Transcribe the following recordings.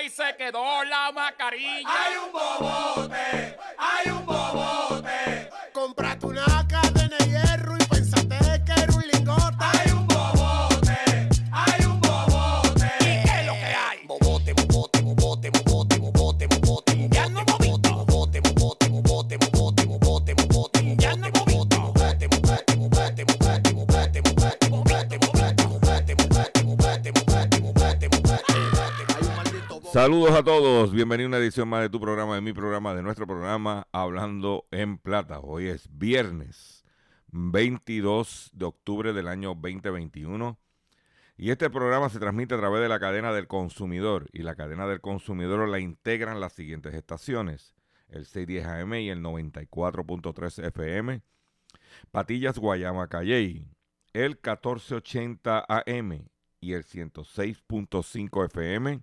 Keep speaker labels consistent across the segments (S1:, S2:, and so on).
S1: ahí se quedó.
S2: A todos, bienvenido a una edición más de tu programa, de mi programa, de nuestro programa Hablando en Plata. Hoy es viernes 22 de octubre del año 2021 y este programa se transmite a través de la cadena del consumidor y la cadena del consumidor la integran las siguientes estaciones, el 610 AM y el 94.3 FM, Patillas Guayama Calley, el 1480 AM y el 106.5 FM,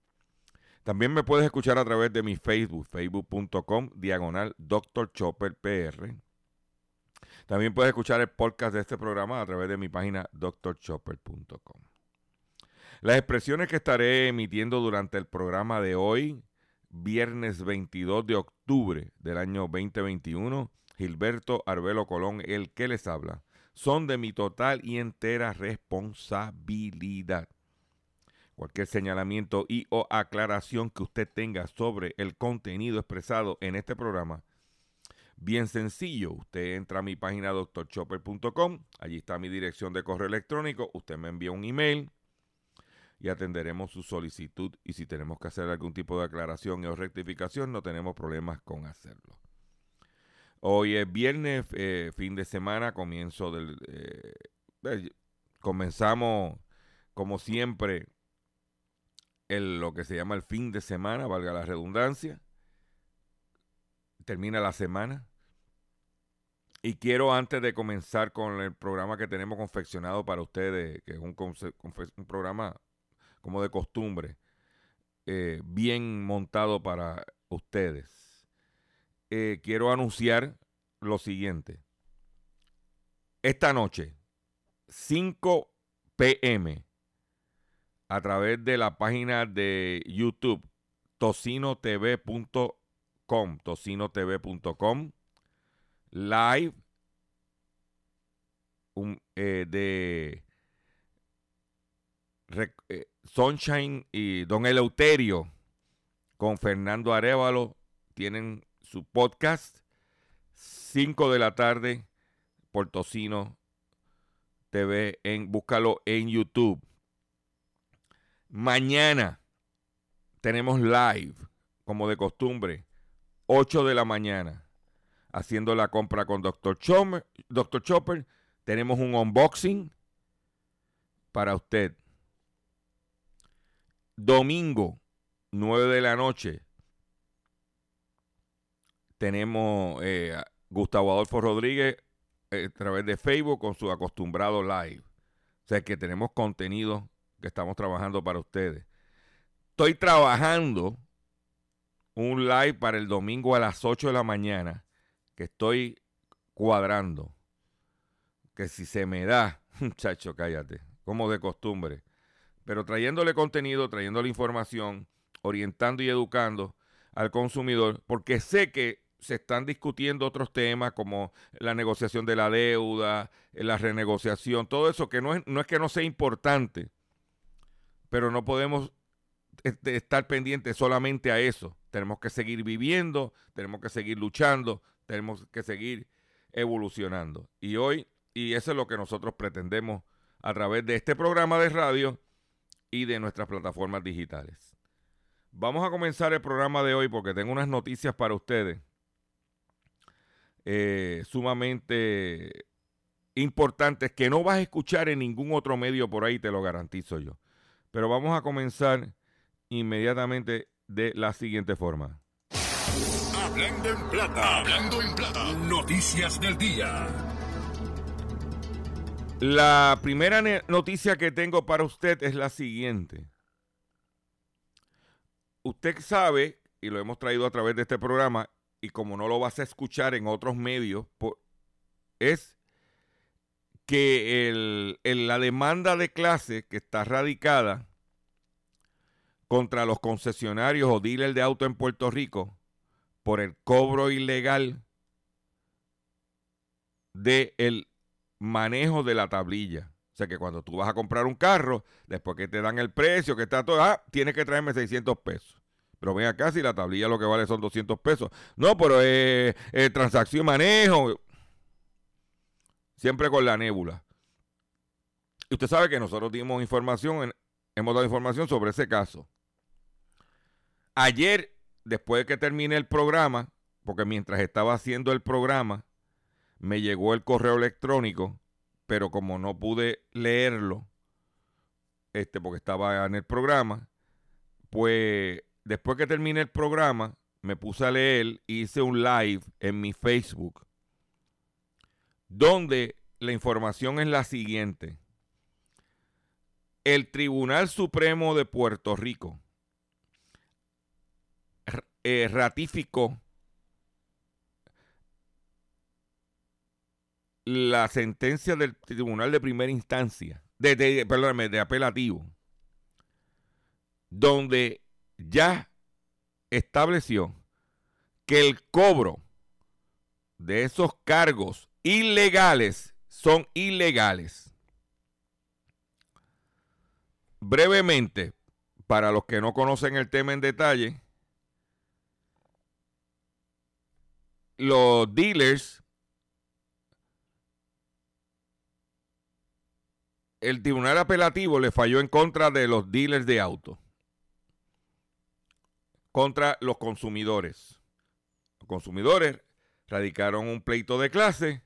S2: También me puedes escuchar a través de mi Facebook, facebook.com, diagonal Dr. Chopper PR. También puedes escuchar el podcast de este programa a través de mi página drchopper.com. Las expresiones que estaré emitiendo durante el programa de hoy, viernes 22 de octubre del año 2021, Gilberto Arbelo Colón, el que les habla, son de mi total y entera responsabilidad. Cualquier señalamiento y o aclaración que usted tenga sobre el contenido expresado en este programa, bien sencillo, usted entra a mi página doctorchopper.com, allí está mi dirección de correo electrónico, usted me envía un email y atenderemos su solicitud y si tenemos que hacer algún tipo de aclaración o rectificación, no tenemos problemas con hacerlo. Hoy es viernes, eh, fin de semana, comienzo del... eh, eh, comenzamos, como siempre, lo que se llama el fin de semana, valga la redundancia. Termina la semana. Y quiero, antes de comenzar con el programa que tenemos confeccionado para ustedes, que es un programa como de costumbre, eh, bien montado para ustedes, eh, quiero anunciar lo siguiente. Esta noche, 5 p.m., a través de la página de YouTube tocinotv.com, tocinotv.com, live eh, de eh, Sunshine y Don Eleuterio con Fernando Arevalo tienen su podcast 5 de la tarde por Tocino TV en búscalo en YouTube. Mañana tenemos live, como de costumbre, 8 de la mañana, haciendo la compra con Dr. Chopper. Chopper. Tenemos un unboxing para usted. Domingo, 9 de la noche, tenemos eh, a Gustavo Adolfo Rodríguez eh, a través de Facebook con su acostumbrado live. O sea que tenemos contenido que estamos trabajando para ustedes. Estoy trabajando un live para el domingo a las 8 de la mañana que estoy cuadrando. Que si se me da, muchacho, cállate, como de costumbre. Pero trayéndole contenido, trayéndole información, orientando y educando al consumidor, porque sé que se están discutiendo otros temas como la negociación de la deuda, la renegociación, todo eso que no es, no es que no sea importante, pero no podemos este, estar pendientes solamente a eso. Tenemos que seguir viviendo, tenemos que seguir luchando, tenemos que seguir evolucionando. Y hoy, y eso es lo que nosotros pretendemos a través de este programa de radio y de nuestras plataformas digitales. Vamos a comenzar el programa de hoy porque tengo unas noticias para ustedes eh, sumamente importantes que no vas a escuchar en ningún otro medio por ahí, te lo garantizo yo. Pero vamos a comenzar inmediatamente de la siguiente forma.
S3: Hablando en plata, hablando en plata, noticias del día.
S2: La primera noticia que tengo para usted es la siguiente. Usted sabe, y lo hemos traído a través de este programa, y como no lo vas a escuchar en otros medios, es que la demanda de clase que está radicada contra los concesionarios o dealers de auto en Puerto Rico por el cobro ilegal del el manejo de la tablilla. O sea que cuando tú vas a comprar un carro, después que te dan el precio, que está todo, ah, tienes que traerme 600 pesos. Pero ven acá, si la tablilla lo que vale son 200 pesos. No, pero es transacción y manejo. Siempre con la nébula. Y usted sabe que nosotros dimos información, hemos dado información sobre ese caso. Ayer, después de que terminé el programa, porque mientras estaba haciendo el programa, me llegó el correo electrónico, pero como no pude leerlo, este, porque estaba en el programa, pues después que terminé el programa, me puse a leer hice un live en mi Facebook, donde la información es la siguiente. El Tribunal Supremo de Puerto Rico eh, ratificó la sentencia del Tribunal de Primera Instancia, de, de, perdóname, de apelativo, donde ya estableció que el cobro de esos cargos ilegales son ilegales. Brevemente, para los que no conocen el tema en detalle, los dealers, el tribunal apelativo le falló en contra de los dealers de autos contra los consumidores. Los consumidores radicaron un pleito de clase,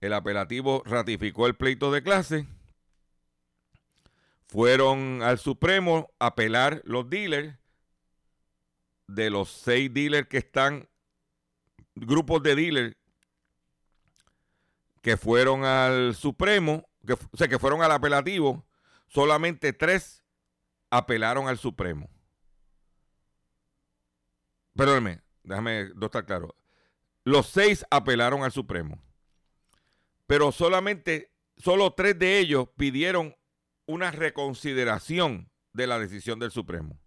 S2: el apelativo ratificó el pleito de clase, fueron al Supremo a apelar los dealers, de los seis dealers que están, grupos de dealers que fueron al Supremo, que, o sea, que fueron al apelativo, solamente tres apelaron al Supremo perdóneme, déjame no estar claro. Los seis apelaron al Supremo, pero solamente, solo tres de ellos pidieron una reconsideración de la decisión del Supremo.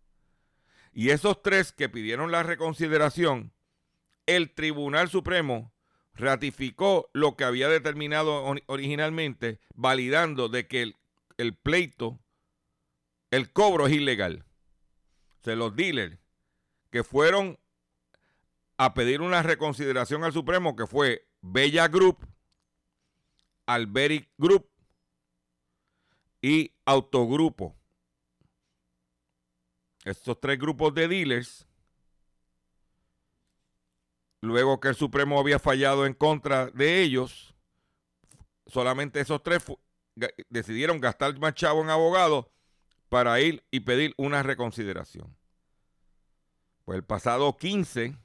S2: Y esos tres que pidieron la reconsideración, el Tribunal Supremo ratificó lo que había determinado originalmente, validando de que el, el pleito, el cobro es ilegal. O sea, los dealers que fueron a pedir una reconsideración al Supremo, que fue Bella Group, Alberic Group y Autogrupo. Estos tres grupos de dealers, luego que el Supremo había fallado en contra de ellos, solamente esos tres decidieron gastar más chavo en abogados para ir y pedir una reconsideración. Pues el pasado 15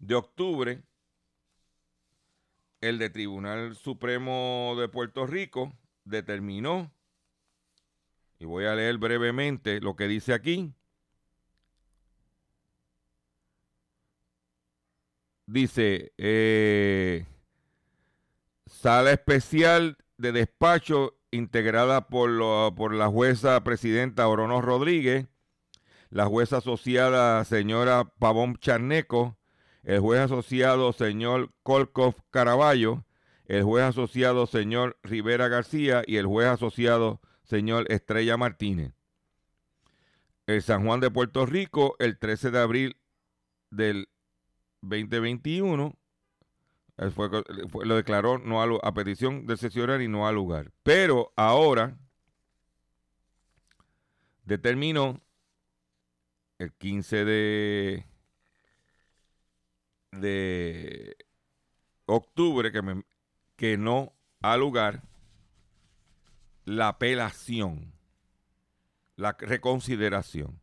S2: de octubre, el de Tribunal Supremo de Puerto Rico determinó, y voy a leer brevemente lo que dice aquí, dice, eh, sala especial de despacho integrada por, por la jueza presidenta Orono Rodríguez, la jueza asociada señora Pavón Charneco, el juez asociado señor Kolkov Caraballo, el juez asociado señor Rivera García y el juez asociado señor Estrella Martínez. El San Juan de Puerto Rico, el 13 de abril del 2021, fue, lo declaró no a, a petición del sesionario y no al lugar. Pero ahora determinó el 15 de, de octubre que, me, que no ha lugar la apelación, la reconsideración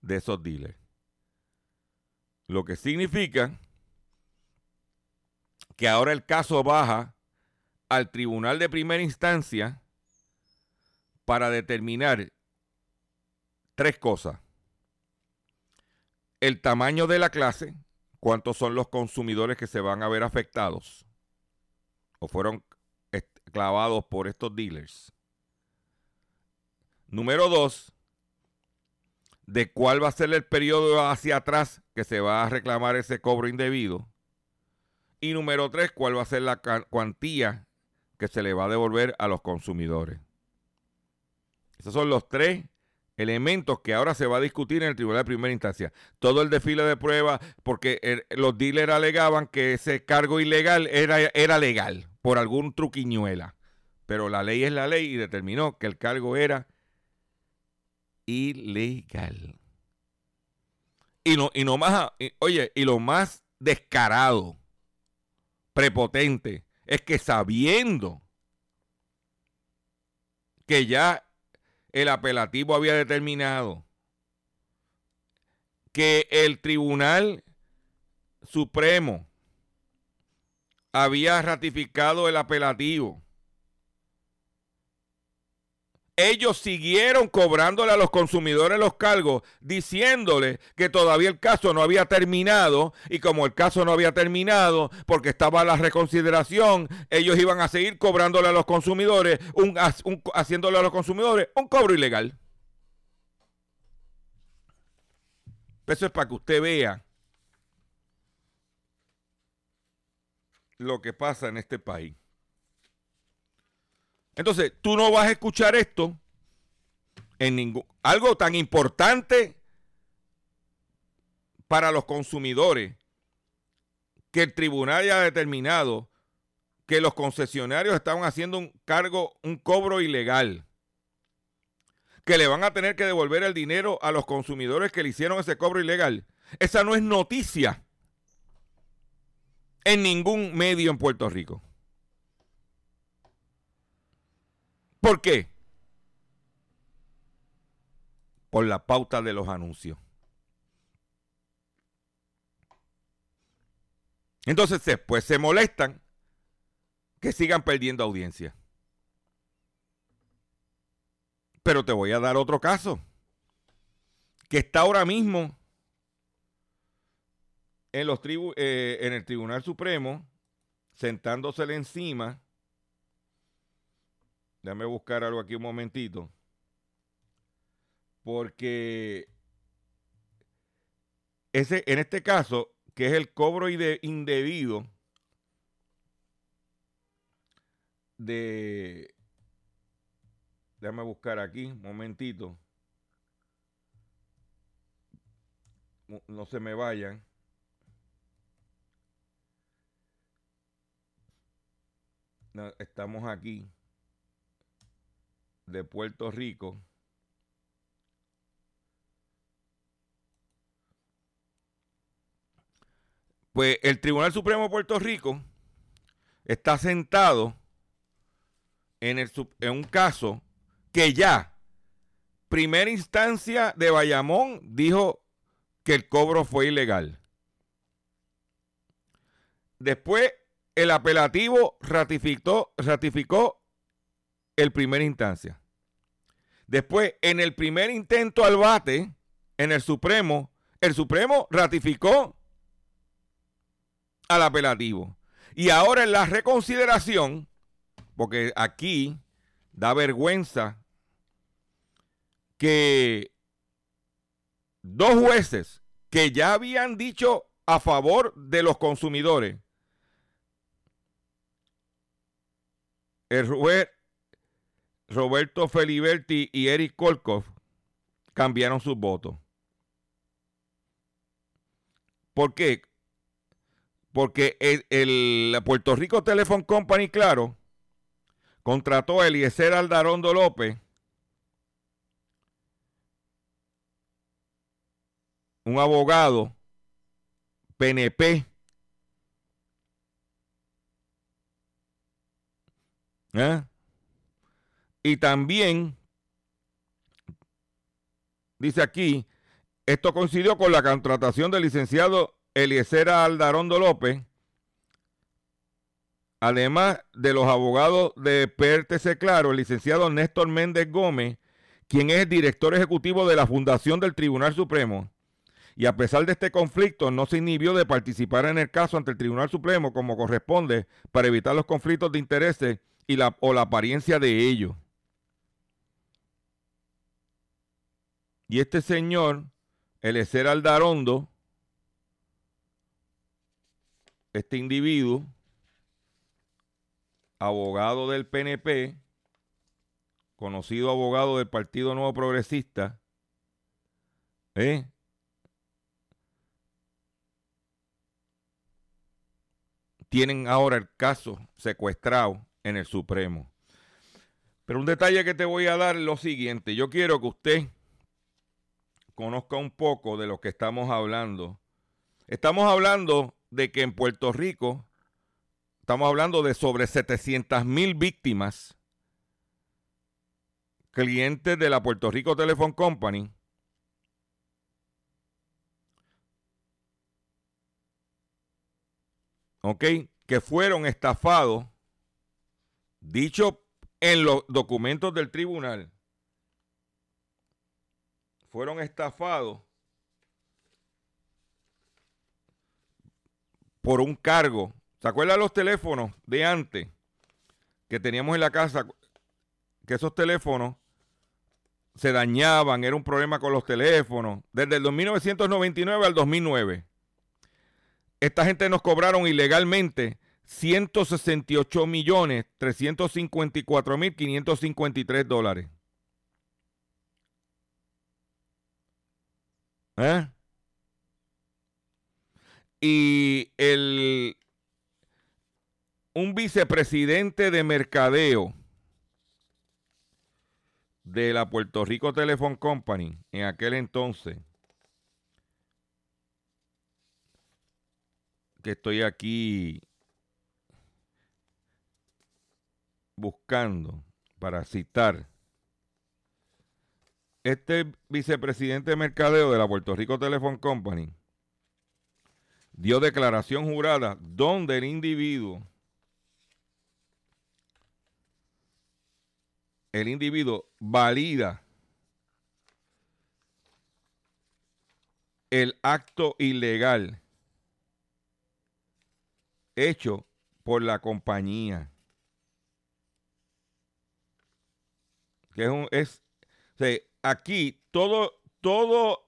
S2: de esos dealers. Lo que significa que ahora el caso baja al tribunal de primera instancia para determinar tres cosas. El tamaño de la clase, cuántos son los consumidores que se van a ver afectados o fueron clavados por estos dealers. Número dos, de cuál va a ser el periodo hacia atrás que se va a reclamar ese cobro indebido. Y número tres, cuál va a ser la cuantía que se le va a devolver a los consumidores. Esos son los tres elementos que ahora se va a discutir en el tribunal de primera instancia. Todo el desfile de pruebas, porque los dealers alegaban que ese cargo ilegal era, era legal por algún truquiñuela. Pero la ley es la ley y determinó que el cargo era ilegal. Y no, y no más, oye, y lo más descarado, prepotente, es que sabiendo que ya el apelativo había determinado que el Tribunal Supremo había ratificado el apelativo ellos siguieron cobrándole a los consumidores los cargos, diciéndole que todavía el caso no había terminado y como el caso no había terminado porque estaba la reconsideración, ellos iban a seguir cobrándole a los consumidores, un, haciéndole a los consumidores un cobro ilegal. Eso es para que usted vea lo que pasa en este país. Entonces, tú no vas a escuchar esto en ningún algo tan importante para los consumidores que el tribunal haya determinado que los concesionarios estaban haciendo un cargo, un cobro ilegal, que le van a tener que devolver el dinero a los consumidores que le hicieron ese cobro ilegal. Esa no es noticia en ningún medio en Puerto Rico. ¿Por qué? Por la pauta de los anuncios. Entonces después se molestan que sigan perdiendo audiencia. Pero te voy a dar otro caso, que está ahora mismo en, eh, el Tribunal Supremo, sentándosele encima Déjame buscar algo aquí un momentito. Porque ese, en este caso, que es el cobro indebido de... Déjame buscar aquí un momentito. No se me vayan. estamos aquí de Puerto Rico Pues el Tribunal Supremo de Puerto Rico está sentado en, el, en, un caso que ya, primera instancia de Bayamón, dijo que el cobro fue ilegal. Después, el apelativo ratificó, ratificó el primera instancia. Después, en el primer intento al bate, en el Supremo, el Supremo ratificó al apelativo. Y ahora en la reconsideración, porque aquí da vergüenza que dos jueces que ya habían dicho a favor de los consumidores. El juez Roberto Feliberti y Eric Kolkov cambiaron sus votos. ¿Por qué? Porque el, Puerto Rico Telephone Company, claro, contrató a Eliezer Aldarondo López, un abogado PNP, ¿eh? Y también dice aquí esto coincidió con la contratación del licenciado Eliezer Aldarondo López, además de los abogados de PRTC Claro, el licenciado Néstor Méndez Gómez, quien es director ejecutivo de la Fundación del Tribunal Supremo. Y a pesar de este conflicto, no se inhibió de participar en el caso ante el Tribunal Supremo como corresponde para evitar los conflictos de intereses y la, o la apariencia de ellos. Y este señor Elecer Aldarondo, este individuo, abogado del PNP, conocido abogado del Partido Nuevo Progresista, ¿eh? tienen ahora el caso secuestrado en el Supremo. Pero un detalle que te voy a dar es lo siguiente. Yo quiero que usted conozca un poco de lo que estamos hablando. Estamos hablando de que en Puerto Rico estamos hablando de sobre 700 mil víctimas, clientes de la Puerto Rico Telephone Company. ¿Ok? Que fueron estafados, dicho en los documentos del tribunal, fueron estafados por un cargo. ¿Se acuerdan los teléfonos de antes que teníamos en la casa? Que esos teléfonos se dañaban, era un problema con los teléfonos, desde el 1999 al 2009. Esta gente nos cobraron ilegalmente 168 millones 354 mil 553 dólares. ¿Eh? Y el un vicepresidente de mercadeo de la Puerto Rico Telephone Company en aquel entonces, que estoy aquí buscando para citar este vicepresidente de mercadeo de la Puerto Rico Telephone Company dio declaración jurada donde el individuo, el individuo valida el acto ilegal hecho por la compañía. Que es un, aquí todo, todo,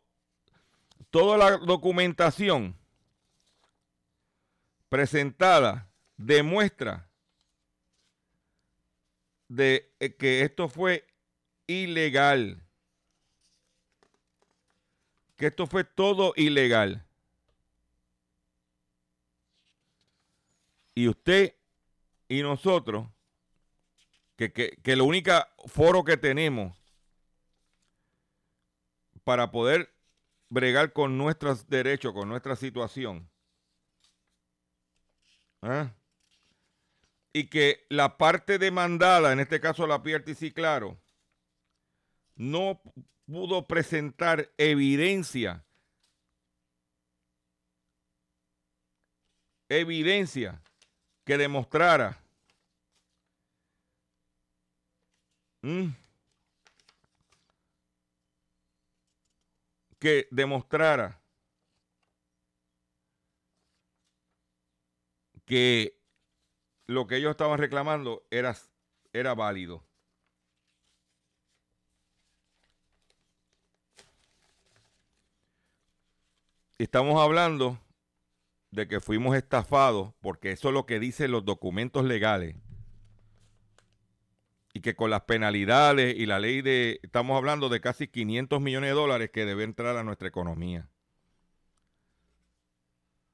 S2: toda la documentación presentada demuestra de eh, que esto fue ilegal. Que esto fue todo ilegal. Y usted y nosotros, que, que, que lo único foro que tenemos para poder bregar con nuestros derechos, con nuestra situación. ¿Ah? Y que la parte demandada, en este caso la PRTC, claro, no pudo presentar evidencia, evidencia que demostrara que demostrara que lo que ellos estaban reclamando era, era válido. estamos hablando de que fuimos estafados, porque eso es lo que dicen los documentos legales, y que con las penalidades y la ley de, estamos hablando de casi 500 millones de dólares que debe entrar a nuestra economía.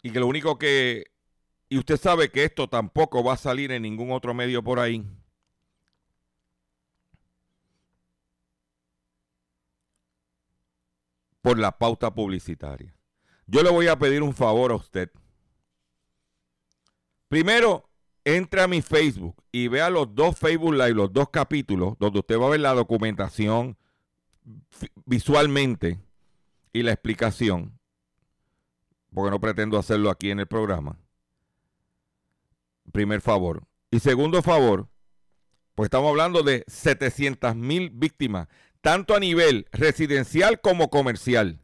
S2: Y que lo único que, y usted sabe que esto tampoco va a salir en ningún otro medio por ahí. Por la pauta publicitaria. Yo le voy a pedir un favor a usted. Primero, entre a mi Facebook y vea los dos Facebook Live, los dos capítulos, donde usted va a ver la documentación visualmente y la explicación, porque no pretendo hacerlo aquí en el programa. Primer favor. Y segundo favor, pues estamos hablando de 700 mil víctimas, tanto a nivel residencial como comercial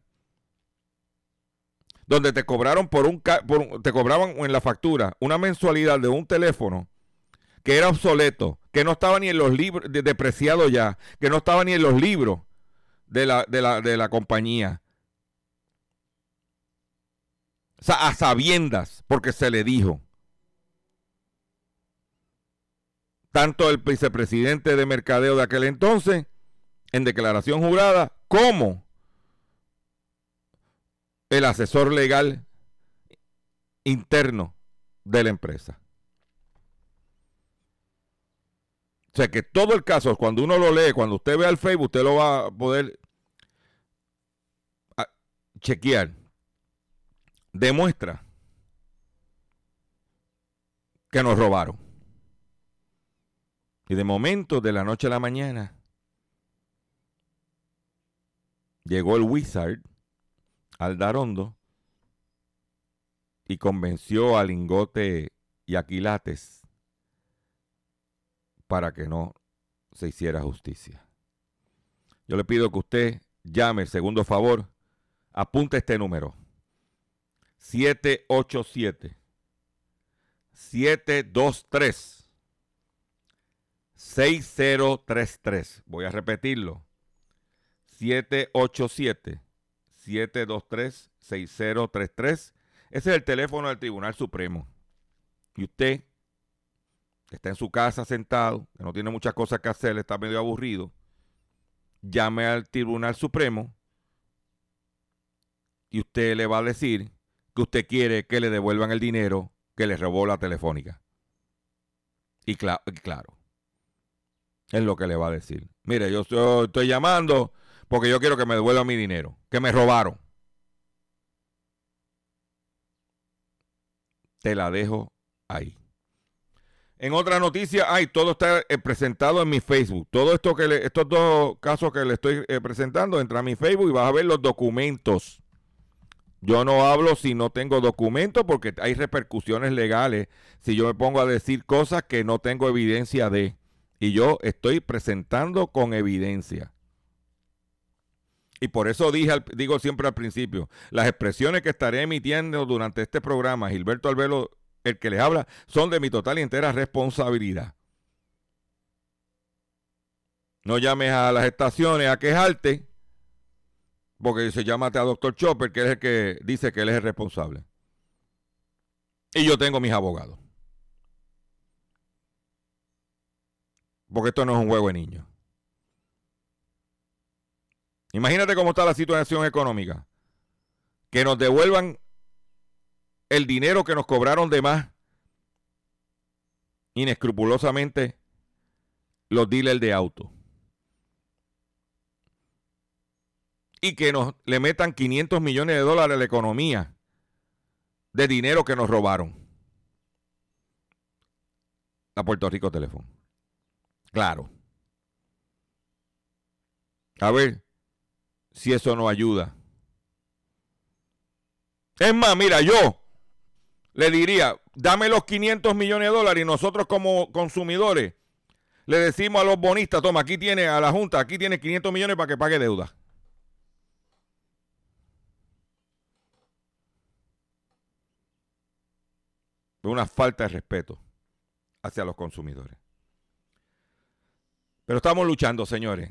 S2: donde te cobraron por un, te cobraban en la factura una mensualidad de un teléfono que era obsoleto, que no estaba ni en los libros, depreciado ya, que no estaba ni en los libros de la, de la, de la compañía. O sea, a sabiendas, porque se le dijo. Tanto el vicepresidente de mercadeo de aquel entonces, en declaración jurada, como el asesor legal interno de la empresa. O sea que todo el caso, cuando uno lo lee, cuando usted ve el Facebook, usted lo va a poder ah, chequear. Demuestra que nos robaron. Y de momento, de la noche a la mañana, llegó el wizard Aldarondo y convenció a Lingote y Aquilates para que no se hiciera justicia. Yo le pido que usted llame, segundo favor, apunte este número. 787 723 6033. Voy a repetirlo. 787 723-6033. Ese es el teléfono del Tribunal Supremo. Y usted está en su casa sentado, que no tiene muchas cosas que hacer, está medio aburrido, llame al Tribunal Supremo y usted le va a decir que usted quiere que le devuelvan el dinero que le robó la telefónica. Y, claro, es lo que le va a decir. Mire, yo estoy llamando porque yo quiero que me devuelvan mi dinero, que me robaron. Te la dejo ahí. En otra noticia, hay todo está eh, presentado en mi Facebook. Todo esto que le, estos dos casos que le estoy eh, presentando, entra a mi Facebook y vas a ver los documentos. Yo no hablo si no tengo documentos porque hay repercusiones legales si yo me pongo a decir cosas que no tengo evidencia de. Y yo estoy presentando con evidencia. Y por eso dije, digo siempre al principio, las expresiones que estaré emitiendo durante este programa, Gilberto Albelo, el que les habla, son de mi total y entera responsabilidad. No llames a las estaciones a quejarte, porque dice, llámate a Doctor Chopper, que es el que dice que él es el responsable. Y yo tengo mis abogados. Porque esto no es un juego de niños. Imagínate cómo está la situación económica. Que nos devuelvan el dinero que nos cobraron de más inescrupulosamente los dealers de auto. Y que nos le metan 500 millones de dólares a la economía de dinero que nos robaron. A Puerto Rico Teléfono. Claro. A ver, si eso no ayuda. Es más, mira, yo le diría, dame los 500 millones de dólares y nosotros como consumidores le decimos a los bonistas, toma, aquí tiene a la Junta, aquí tiene 500 millones para que pague deuda. Una falta de respeto hacia los consumidores. Pero estamos luchando, señores.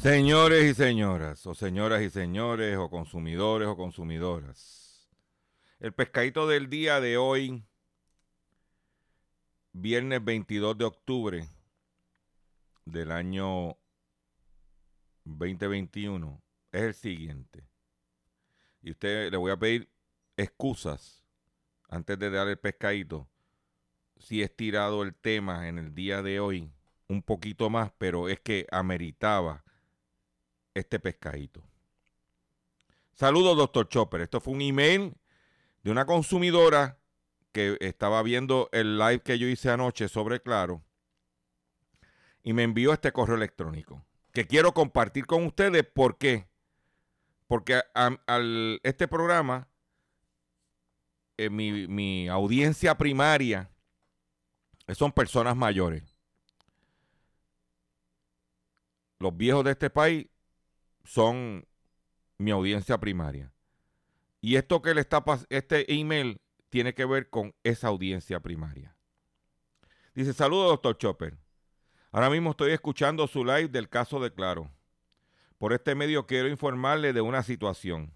S2: Señores y señoras, o señoras y señores, o consumidores o consumidoras. El pescadito del día de hoy, viernes 22 de octubre del año 2021, es el siguiente. Y usted le voy a pedir excusas antes de dar el pescadito si he estirado el tema en el día de hoy un poquito más, pero es que ameritaba este pescadito. Saludos, doctor Chopper. Esto fue un email de una consumidora que estaba viendo el live que yo hice anoche sobre Claro y me envió este correo electrónico que quiero compartir con ustedes. ¿Por qué? Porque al, este programa, eh, mi, mi audiencia primaria son personas mayores. Los viejos de este país son mi audiencia primaria. Y esto que le está este email tiene que ver con esa audiencia primaria. Dice, saludos doctor Chopper. Ahora mismo estoy escuchando su live del caso de Claro. Por este medio quiero informarle de una situación.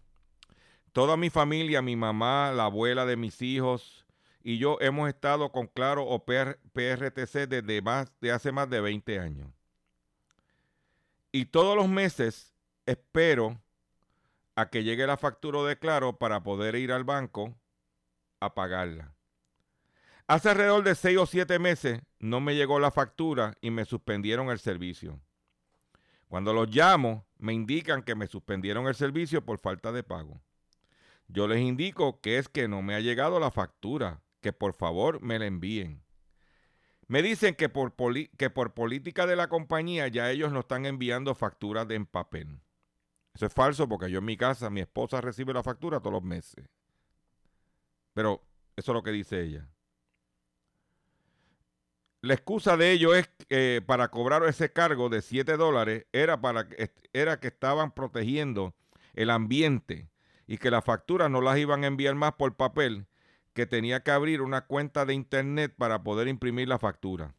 S2: Toda mi familia, mi mamá, la abuela de mis hijos y yo hemos estado con Claro o PRTC desde más de hace más de 20 años. Y todos los meses espero a que llegue la factura de Claro para poder ir al banco a pagarla. Hace alrededor de seis o siete meses no me llegó la factura y me suspendieron el servicio. Cuando los llamo, me indican que me suspendieron el servicio por falta de pago. Yo les indico que es que no me ha llegado la factura, que por favor me la envíen. Me dicen que por, que por política de la compañía ya ellos no están enviando facturas en papel. Eso es falso porque yo en mi casa, mi esposa recibe la factura todos los meses. Pero eso es lo que dice ella. La excusa de ello es que para cobrar ese cargo de 7 dólares era, para, era que estaban protegiendo el ambiente y que las facturas no las iban a enviar más por papel, que tenía que abrir una cuenta de internet para poder imprimir la factura.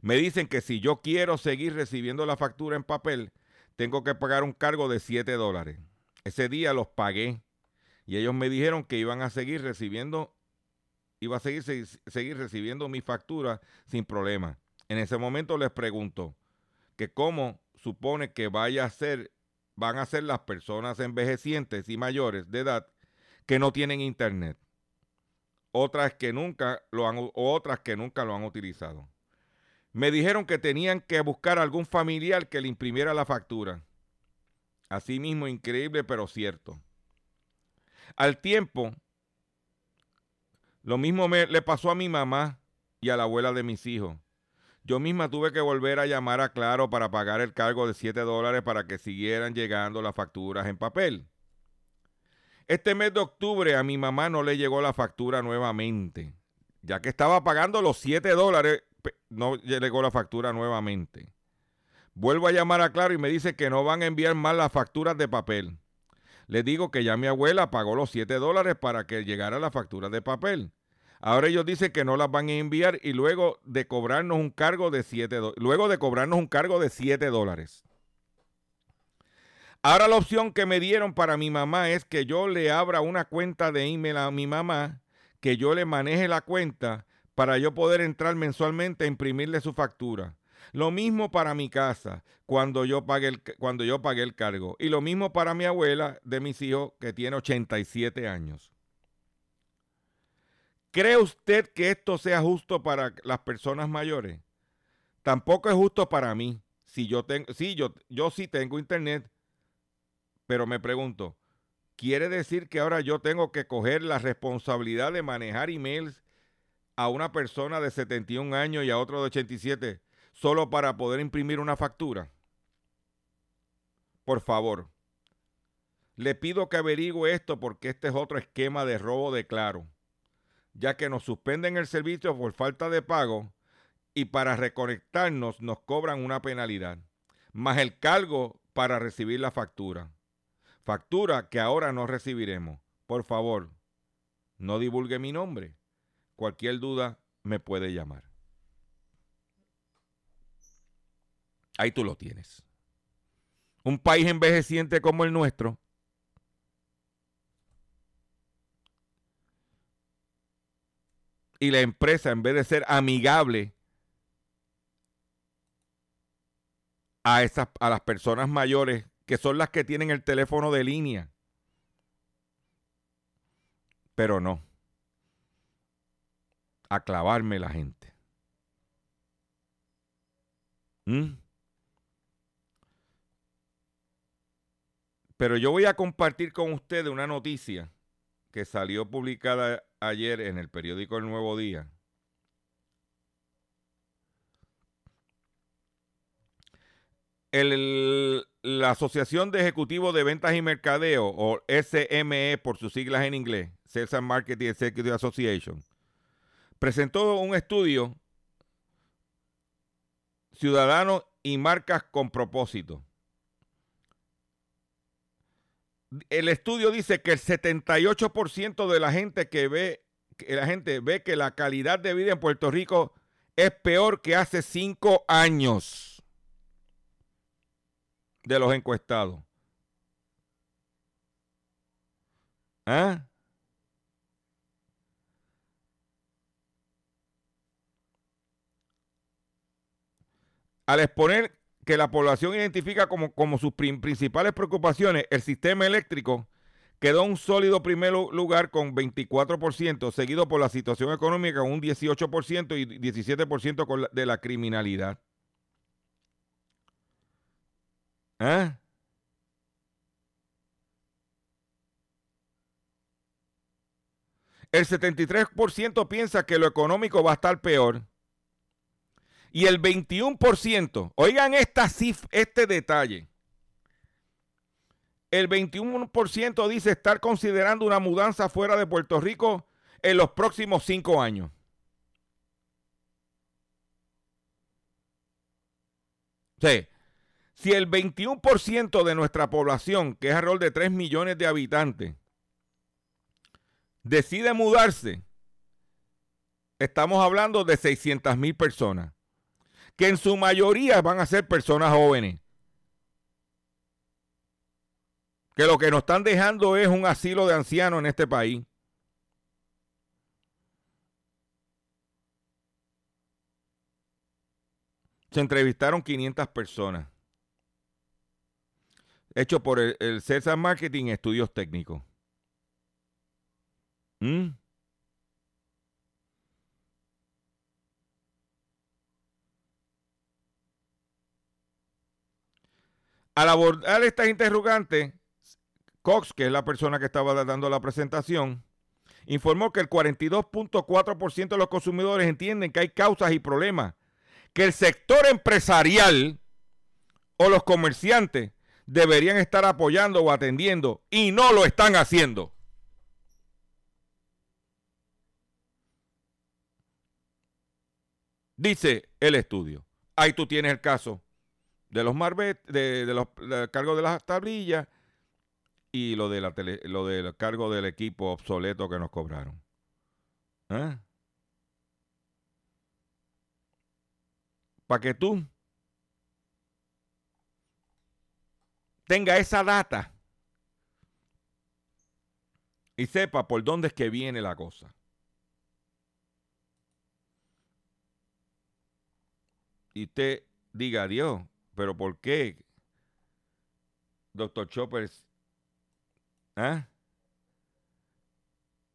S2: Me dicen que si yo quiero seguir recibiendo la factura en papel, tengo que pagar un cargo de 7 dólares. Ese día los pagué y ellos me dijeron que iban a seguir recibiendo, iba a seguir, seguir recibiendo mi factura sin problema. En ese momento les pregunto que cómo supone que vaya a ser, van a ser las personas envejecientes y mayores de edad que no tienen internet. Otras que nunca lo han, otras que nunca lo han utilizado. Me dijeron que tenían que buscar algún familiar que le imprimiera la factura. Así mismo, increíble, pero cierto. Al tiempo, lo mismo me, le pasó a mi mamá y a la abuela de mis hijos. Yo misma tuve que volver a llamar a Claro para pagar el cargo de 7 dólares para que siguieran llegando las facturas en papel. Este mes de octubre a mi mamá no le llegó la factura nuevamente, ya que estaba pagando los 7 dólares no llegó la factura nuevamente. Vuelvo a llamar a Claro y me dice que no van a enviar más las facturas de papel. Le digo que ya mi abuela pagó los 7 dólares para que llegara la factura de papel. Ahora ellos dicen que no las van a enviar y luego de cobrarnos un cargo de 7 luego de cobrarnos un cargo de 7 dólares. Ahora la opción que me dieron para mi mamá es que yo le abra una cuenta de email a mi mamá, que yo le maneje la cuenta para yo poder entrar mensualmente a imprimirle su factura. Lo mismo para mi casa cuando yo pagué el, cuando yo el cargo. Y lo mismo para mi abuela de mis hijos que tiene 87 años. ¿Cree usted que esto sea justo para las personas mayores? Tampoco es justo para mí. Si yo tengo, sí, yo, yo sí tengo internet, pero me pregunto, ¿quiere decir que ahora yo tengo que coger la responsabilidad de manejar emails a una persona de 71 años y a otro de 87 solo para poder imprimir una factura? Por favor, le pido que averigüe esto porque este es otro esquema de robo de claro, ya que nos suspenden el servicio por falta de pago y para reconectarnos nos cobran una penalidad, más el cargo para recibir la factura. Factura que ahora no recibiremos. Por favor, no divulgue mi nombre. Cualquier duda me puede llamar. Ahí tú lo tienes. Un país envejeciente como el nuestro. Y la empresa, en vez de ser amigable a, esas, a las personas mayores, que son las que tienen el teléfono de línea. Pero no. A clavarme la gente. ¿Mm? Pero yo voy a compartir con ustedes una noticia que salió publicada ayer en el periódico El Nuevo Día. la Asociación de Ejecutivos de Ventas y Mercadeo, o SME por sus siglas en inglés, Sales and Marketing Executive Association, presentó un estudio Ciudadanos y Marcas con Propósito el estudio dice que el 78% de la gente que ve que la gente ve que la calidad de vida en Puerto Rico es peor que hace cinco años de los encuestados. ¿Ah? Al exponer que la población identifica como, sus principales preocupaciones, el sistema eléctrico quedó un sólido primer lugar con 24%, seguido por la situación económica con un 18% y 17% de la criminalidad. ¿Ah? El 73% piensa que lo económico va a estar peor. Y el 21%, oigan esta este detalle. El 21% dice estar considerando una mudanza fuera de Puerto Rico en los próximos cinco años. Sí. Si el 21% de nuestra población, que es alrededor de 3 millones de habitantes, decide mudarse, estamos hablando de 600 mil personas que en su mayoría van a ser personas jóvenes. Que lo que nos están dejando es un asilo de ancianos en este país. Se entrevistaron 500 personas. Hecho por el, César Marketing Estudios Técnicos. ¿Mm? Al abordar estas interrogantes, Cox, que es la persona que estaba dando la presentación, informó que el 42.4% de los consumidores entienden que hay causas y problemas, que el sector empresarial o los comerciantes deberían estar apoyando o atendiendo y no lo están haciendo. Dice el estudio. Ahí tú tienes el caso de los Marbet, de, los cargos de las tablillas y lo de la lo del cargo del equipo obsoleto que nos cobraron. ¿Eh? Para que tú tenga esa data y sepa por dónde es que viene la cosa. Y te diga adiós. Pero ¿por qué, doctor Choppers, ¿ah?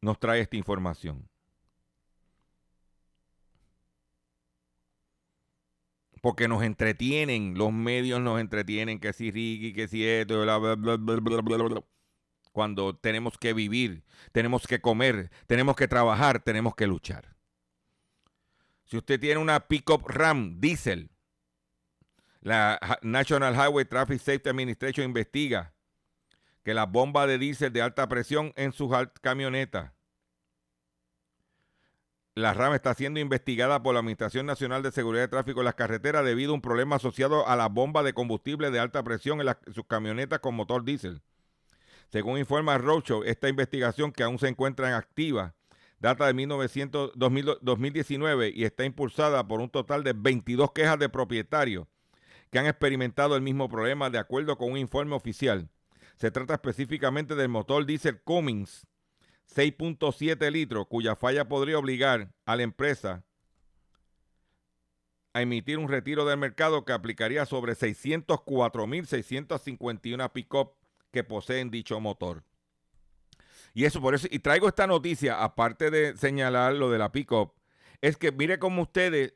S2: nos trae esta información? Porque nos entretienen, los medios nos entretienen, que si Ricky, que si esto, bla, bla, bla, bla, bla, bla. Cuando tenemos que vivir, tenemos que comer, tenemos que trabajar, tenemos que luchar. Si usted tiene una pickup Ram diesel, la National Highway Traffic Safety Administration investiga que las bombas de diésel de alta presión en sus camionetas. La RAM está siendo investigada por la Administración Nacional de Seguridad de Tráfico en las carreteras debido a un problema asociado a las bombas de combustible de alta presión en, sus camionetas con motor diésel. Según informa Roadshow, esta investigación que aún se encuentra en activa data de 1900, 2019 y está impulsada por un total de 22 quejas de propietarios que han experimentado el mismo problema de acuerdo con un informe oficial. Se trata específicamente del motor diésel Cummins 6.7 litros, cuya falla podría obligar a la empresa a emitir un retiro del mercado que aplicaría sobre 604.651 pick-up que poseen dicho motor. Y eso por eso, y traigo esta noticia, aparte de señalar lo de la pick-up, es que mire cómo ustedes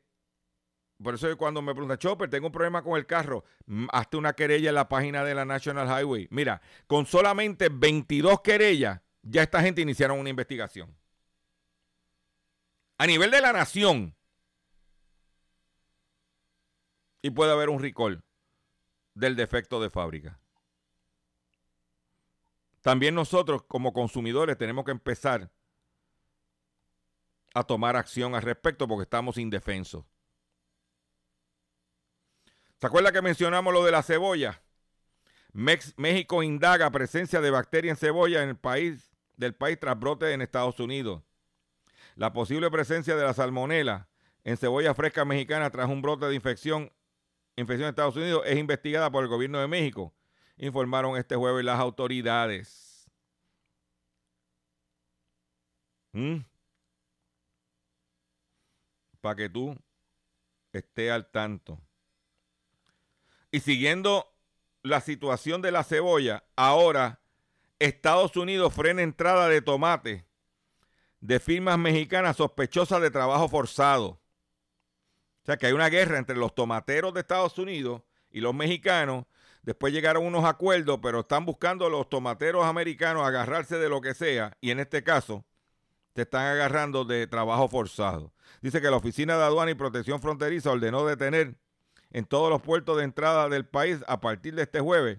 S2: por eso cuando me pregunta, Chopper, tengo un problema con el carro, mm, hazte una querella en la página de la National Highway. Mira, con solamente 22 querellas, ya esta gente iniciaron una investigación. A nivel de la nación. Y puede haber un recall del defecto de fábrica. También nosotros como consumidores tenemos que empezar a tomar acción al respecto porque estamos indefensos. ¿Se acuerda que mencionamos lo de la cebolla? México indaga presencia de bacteria en cebolla en el país del país tras brote en Estados Unidos. La posible presencia de la salmonela en cebolla fresca mexicana tras un brote de infección, infección en Estados Unidos es investigada por el gobierno de México, informaron este jueves las autoridades. ¿Mm? Para que tú estés al tanto. Y siguiendo la situación de la cebolla, ahora Estados Unidos frena entrada de tomate de firmas mexicanas sospechosas de trabajo forzado. O sea que hay una guerra entre los tomateros de Estados Unidos y los mexicanos. Después llegaron unos acuerdos, pero están buscando los tomateros americanos agarrarse de lo que sea. Y en este caso, te están agarrando de trabajo forzado. Dice que la Oficina de Aduana y Protección Fronteriza ordenó detener en todos los puertos de entrada del país a partir de este jueves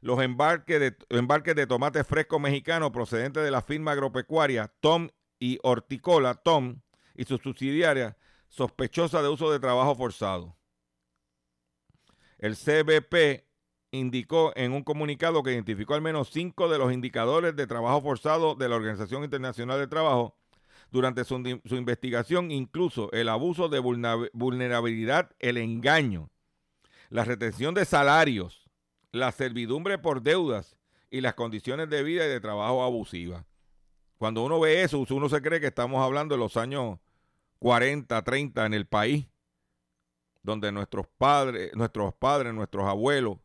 S2: los embarques de, embarques de tomate fresco mexicano procedentes de la firma agropecuaria Tom y Horticola, Tom, y sus subsidiarias sospechosa de uso de trabajo forzado. El CBP indicó en un comunicado que identificó al menos cinco de los indicadores de trabajo forzado de la Organización Internacional de Trabajo durante su, investigación incluso el abuso de vulnerabilidad, el engaño, la retención de salarios, la servidumbre por deudas y las condiciones de vida y de trabajo abusivas. Cuando uno ve eso, uno se cree que estamos hablando de los años 40, 30 en el país, donde nuestros padres, nuestros padres, nuestros abuelos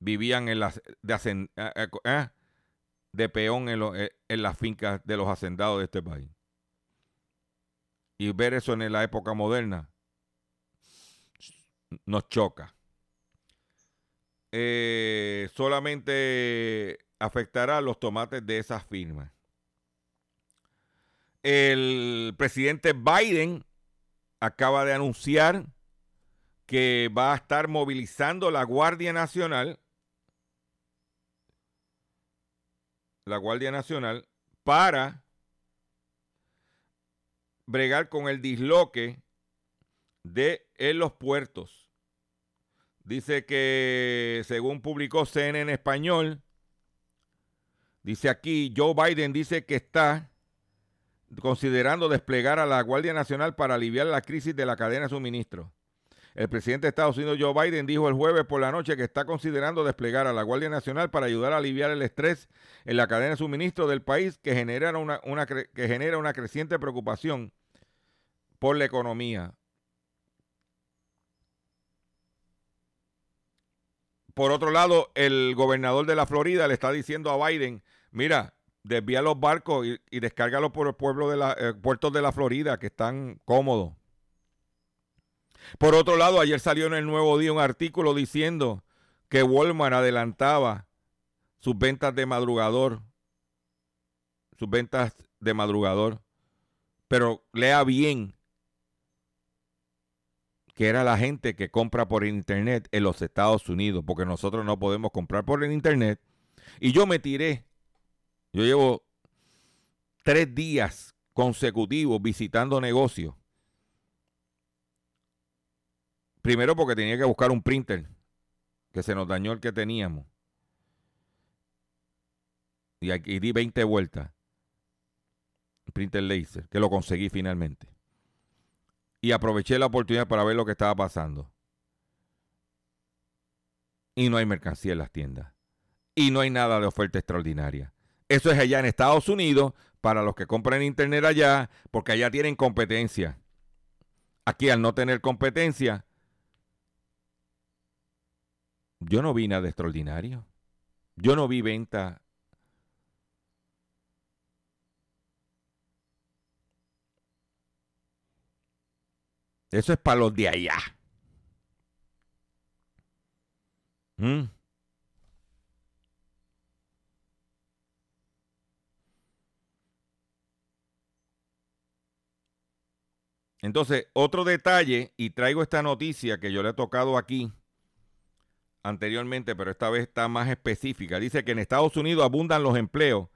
S2: vivían en las eh, de peón eh, en, las fincas de los hacendados de este país. Y ver eso en la época moderna nos choca. Eh, solamente afectará a los tomates de esas firmas. El presidente Biden acaba de anunciar que va a estar movilizando la Guardia Nacional la Guardia Nacional para bregar con el disloque de los puertos. Dice que, según publicó CNN en español, dice aquí, Joe Biden dice que está considerando desplegar a la Guardia Nacional para aliviar la crisis de la cadena de suministro. El presidente de Estados Unidos, Joe Biden, dijo el jueves por la noche que está considerando desplegar a la Guardia Nacional para ayudar a aliviar el estrés en la cadena de suministro del país que genera una, que genera una creciente preocupación por la economía. Por otro lado, el gobernador de la Florida le está diciendo a Biden, mira, desvía los barcos y, descárgalos por el pueblo de la, eh, puertos de la Florida que están cómodos. Por otro lado, ayer salió en el Nuevo Día un artículo diciendo que Walmart adelantaba sus ventas de madrugador, sus ventas de madrugador Pero lea bien que era la gente que compra por internet en los Estados Unidos, porque nosotros no podemos comprar por el internet. Y yo me tiré, yo llevo tres días consecutivos visitando negocios. Primero porque tenía que buscar un printer, que se nos dañó el que teníamos. Y, aquí di 20 vueltas. Printer laser, que lo conseguí finalmente y aproveché la oportunidad para ver lo que estaba pasando. Y no hay mercancía en las tiendas. Y no hay nada de oferta extraordinaria. Eso es allá en Estados Unidos, para los que compran internet allá, porque allá tienen competencia. Aquí al no tener competencia, yo no vi nada extraordinario. Yo no vi venta Eso es para los de allá. ¿Mm? Entonces, otro detalle, y traigo esta noticia que yo le he tocado aquí anteriormente, pero esta vez está más específica. Dice que en Estados Unidos abundan los empleos,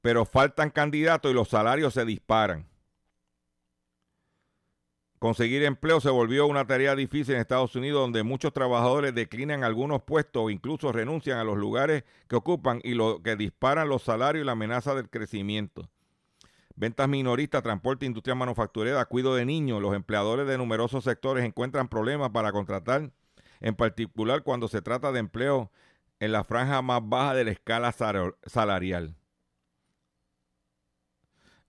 S2: pero faltan candidatos y los salarios se disparan. Conseguir empleo se volvió una tarea difícil en Estados Unidos, donde muchos trabajadores declinan algunos puestos o incluso renuncian a los lugares que ocupan y lo que disparan los salarios y la amenaza del crecimiento. Ventas minoristas, transporte, industria manufacturera, cuido de niños. Los empleadores de numerosos sectores encuentran problemas para contratar, en particular cuando se trata de empleo en la franja más baja de la escala salarial.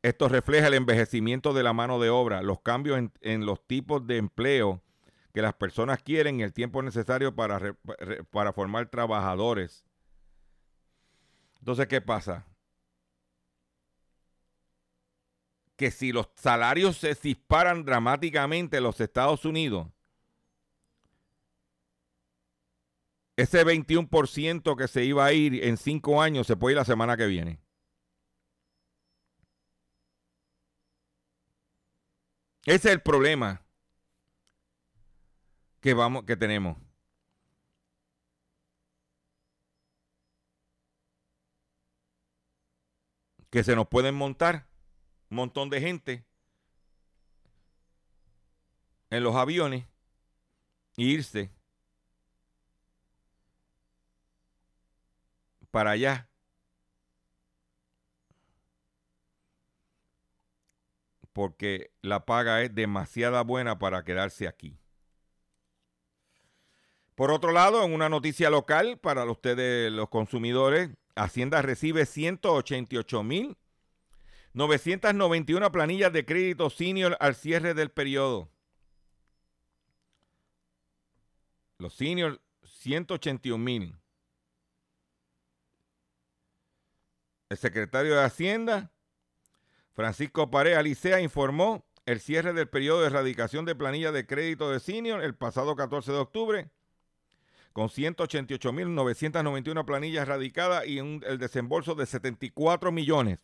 S2: Esto refleja el envejecimiento de la mano de obra, los cambios en, los tipos de empleo que las personas quieren y el tiempo necesario para, para formar trabajadores. Entonces, ¿qué pasa? Que si los salarios se disparan dramáticamente en los Estados Unidos, ese 21% que se iba a ir en cinco años se puede ir la semana que viene. Ese es el problema que vamos que tenemos. Que se nos pueden montar un montón de gente en los aviones e irse para allá porque la paga es demasiada buena para quedarse aquí. Por otro lado, en una noticia local para ustedes los consumidores, Hacienda recibe 188 mil 991 planillas de crédito senior al cierre del periodo. Los senior 181 mil. El secretario de Hacienda Francisco Pareja Licea informó el cierre del periodo de erradicación de planilla de crédito de senior el pasado 14 de octubre, con 188.991 planillas radicadas y el desembolso de 74 millones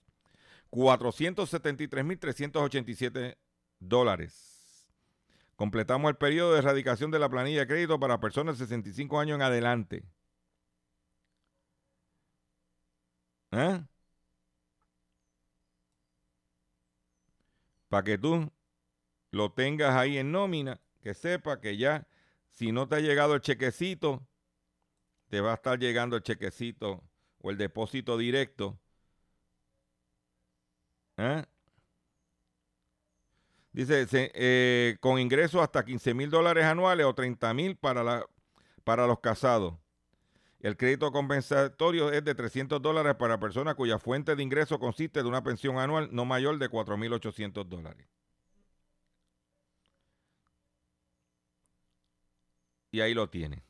S2: 473.387 dólares. Completamos el periodo de erradicación de la planilla de crédito para personas de 65 años en adelante. ¿Eh? Para que tú lo tengas ahí en nómina, que sepa que ya, si no te ha llegado el chequecito, te va a estar llegando el chequecito o el depósito directo. ¿Eh? Dice, con ingresos hasta 15 mil dólares anuales o 30 mil para, para los casados. El crédito compensatorio es de 300 dólares para personas cuya fuente de ingreso consiste de una pensión anual no mayor de 4.800 dólares. Y ahí lo tiene.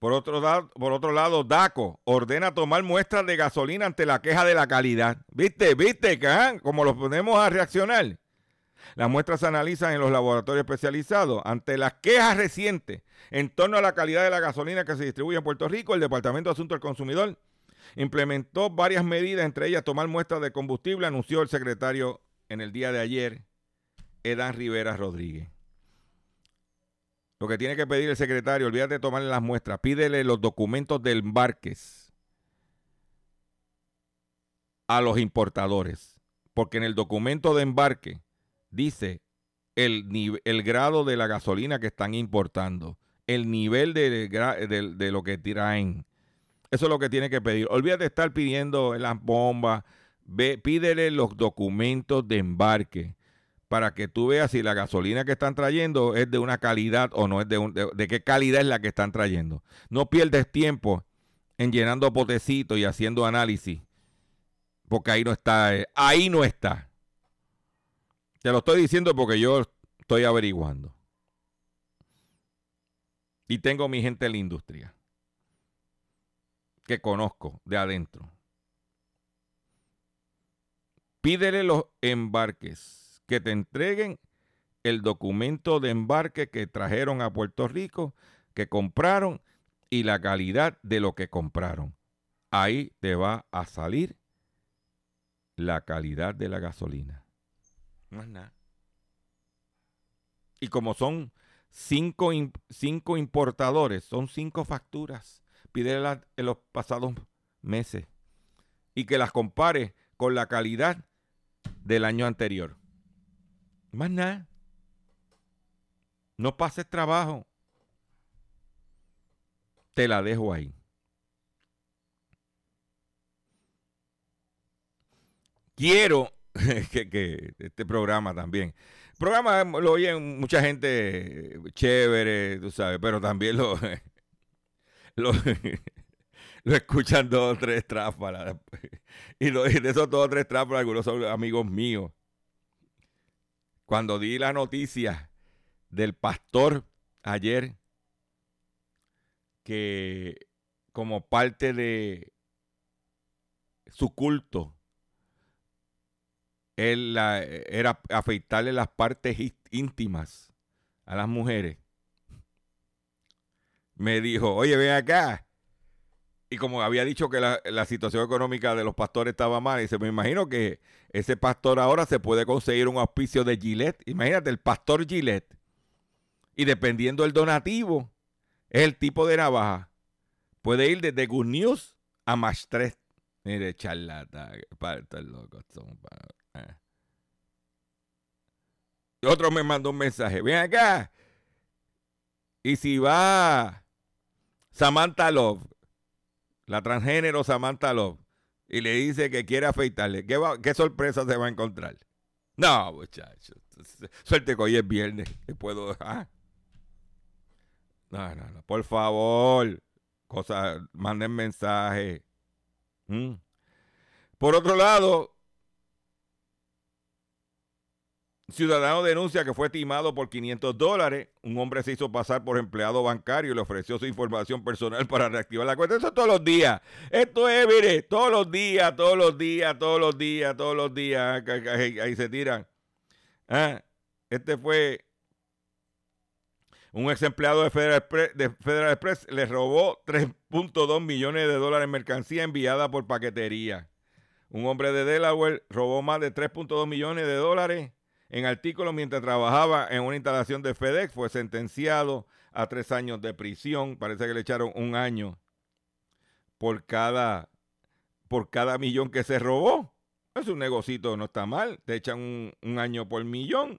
S2: Por otro, lado, por otro lado, DACO ordena tomar muestras de gasolina ante la queja de la calidad. ¿Viste? ¿Viste? Ah? Como lo ponemos a reaccionar. Las muestras se analizan en los laboratorios especializados. Ante las quejas recientes en torno a la calidad de la gasolina que se distribuye en Puerto Rico, el Departamento de Asuntos del Consumidor Implementó varias medidas, entre ellas tomar muestras de combustible, anunció el secretario en el día de ayer, Edan Rivera Rodríguez. Lo que tiene que pedir el secretario, olvídate de tomarle las muestras, pídele los documentos de embarques a los importadores, porque en el documento de embarque dice el, el grado de la gasolina que están importando, el nivel de, de, lo que traen. Eso es lo que tiene que pedir. Olvídate de estar pidiendo las bombas, ve, pídele los documentos de embarque para que tú veas si la gasolina que están trayendo es de una calidad o no es de, de, qué calidad es la que están trayendo. No pierdes tiempo en llenando potecitos y haciendo análisis, porque ahí no está, eh, ahí no está. Te lo estoy diciendo porque yo estoy averiguando. Y tengo mi gente en la industria que conozco de adentro. Pídele los embarques, que te entreguen el documento de embarque que trajeron a Puerto Rico, que compraron y la calidad de lo que compraron. Ahí te va a salir la calidad de la gasolina. Es nada. Y como son cinco, cinco importadores, son cinco facturas. Pídele en los pasados meses y que las compare con la calidad del año anterior. Más nada. No pases trabajo. Te la dejo ahí. Quiero que, este programa también. El programa lo oyen mucha gente chévere, tú sabes, pero también lo, lo, escuchan dos o tres tráfalas. Y, lo, de esos dos o tres tráfalas, algunos son amigos míos. Cuando di la noticia del pastor ayer, que como parte de su culto, él era afeitarle las partes íntimas a las mujeres. Me dijo, oye, ven acá. Y como había dicho que la, situación económica de los pastores estaba mal, se me imagino que ese pastor ahora se puede conseguir un auspicio de Gillette. Imagínate, el pastor Gillette. Y dependiendo del donativo, es el tipo de navaja. Puede ir desde Good News a más 3. Mire, charlata, loco. Eh. Otro me mandó un mensaje. Ven acá. Y si va Samantha Love, la transgénero Samantha Love, y le dice que quiere afeitarle, ¿qué, qué sorpresa se va a encontrar? No, muchachos. Suerte que hoy es viernes. Que puedo. Ah. No, no, no. Por favor. Cosas, manden mensaje. Por otro lado, Ciudadano denuncia que fue timado por 500 dólares. Un hombre se hizo pasar por empleado bancario y le ofreció su información personal para reactivar la cuenta. Eso todos los días. Esto es, mire, todos los días, todos los días, todos los días, todos los días. Ahí, se tiran. Ah, este fue un ex empleado de Federal, Express, de Federal Express. Le robó 3.2 millones de dólares en mercancía enviada por paquetería. Un hombre de Delaware robó más de 3.2 millones de dólares en artículo mientras trabajaba en una instalación de FedEx. Fue sentenciado a tres años de prisión. Parece que le echaron un año por cada, por cada millón que se robó. Es un negocito, no está mal. Te echan un, un año por millón.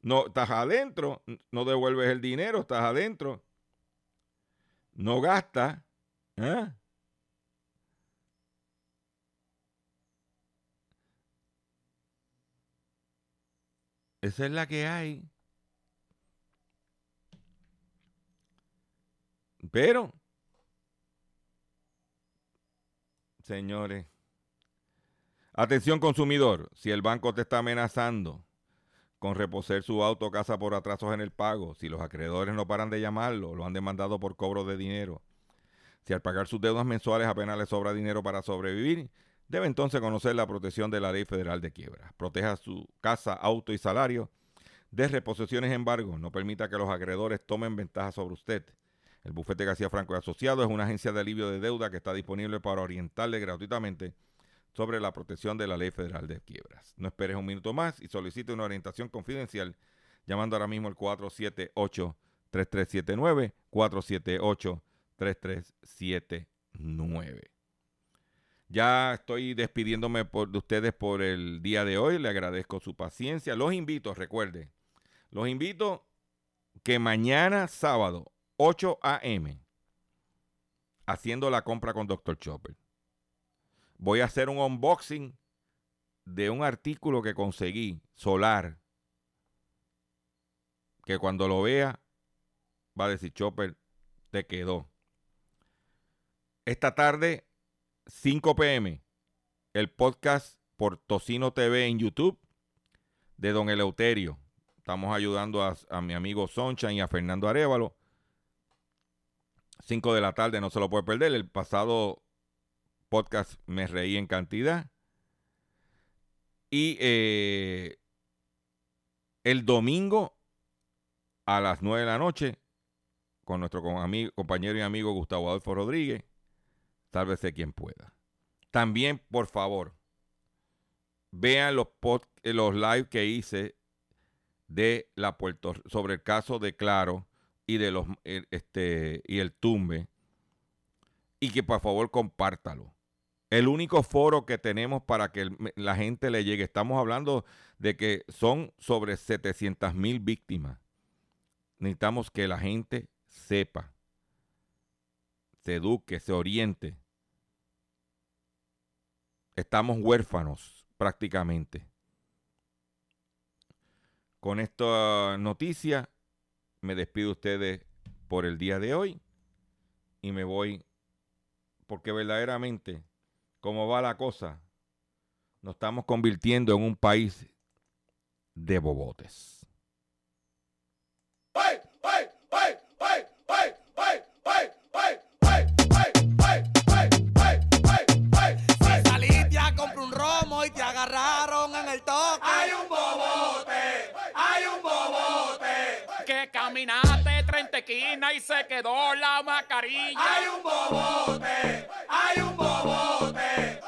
S2: No, estás adentro, no devuelves el dinero, estás adentro. No gastas. ¿eh? Esa es la que hay. Pero, señores, atención consumidor, si el banco te está amenazando con reposer su auto o casa por atrasos en el pago, si los acreedores no paran de llamarlo, lo han demandado por cobro de dinero, si al pagar sus deudas mensuales apenas le sobra dinero para sobrevivir, Debe entonces conocer la protección de la ley federal de quiebra. Proteja su casa, auto y salario de reposiciones embargo. No permita que los acreedores tomen ventaja sobre usted. El bufete García Franco y Asociados es una agencia de alivio de deuda que está disponible para orientarle gratuitamente sobre la protección de la ley federal de quiebras. No esperes un minuto más y solicite una orientación confidencial llamando ahora mismo al 478-3379, 478-3379. Ya estoy despidiéndome por, de ustedes por el día de hoy. Le agradezco su paciencia. Los invito, recuerde, los invito que mañana sábado, 8 a.m., haciendo la compra con Dr. Chopper. Voy a hacer un unboxing de un artículo que conseguí, solar, que cuando lo vea va a decir, Chopper, te quedó. Esta tarde 5 pm, el podcast por Tocino TV en YouTube de Don Eleuterio. Estamos ayudando a, mi amigo Soncha y a Fernando Arevalo. 5 de la tarde, no se lo puede perder. El pasado podcast me reí en cantidad. Y eh, el domingo a las 9 de la noche, con nuestro compañero y amigo Gustavo Adolfo Rodríguez, Sálvese quien pueda. También, por favor, vean los, eh, los live que hice de la Puerto sobre el caso de Claro y de los eh, este y el tumbe y que por favor compártalo. El único foro que tenemos para que la gente le llegue, estamos hablando de que son sobre 700 mil víctimas. Necesitamos que la gente sepa, se eduque, se oriente estamos huérfanos prácticamente. Con esta noticia me despido de ustedes por el día de hoy y me voy porque verdaderamente, como va la cosa, nos estamos convirtiendo en un país de bobotes.
S1: Caminaste 30 esquinas y se quedó la mascarilla.
S4: Hay un bobote, hay un bobote.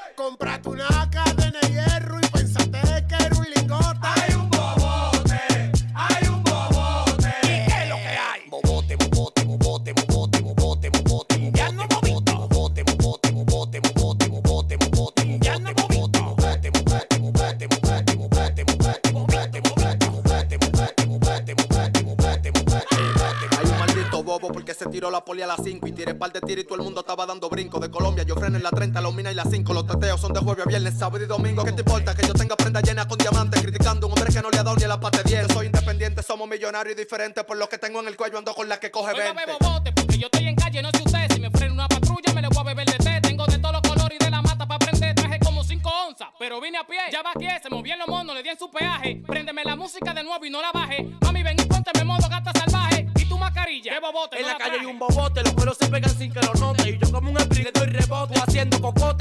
S4: Se tiró la poli a las 5 y tiré par de tiro y todo el mundo estaba dando brinco. De Colombia yo freno en la 30, los mina y las 5. Los teteos son de jueves a viernes, sábado y domingo. ¿Qué te importa que yo tenga prenda llena con diamantes? Criticando a un hombre que no le ha dado ni a la parte 10. Yo soy independiente, somos millonarios y diferentes. Por lo que tengo en el cuello ando con la que coge 20.
S1: Yo no bebo bote porque yo estoy en calle, no sé usted. Pero vine a pie. Ya va aquí, se movían los monos, le di en su peaje. Préndeme la música de nuevo y no la baje. Mami, ven y ponte me modo gata salvaje. Y tu mascarilla, ¿qué bobote?
S4: En la, calle hay un bobote, los pelos se pegan sin que lo note. Y yo como un espíritu y rebote haciendo coco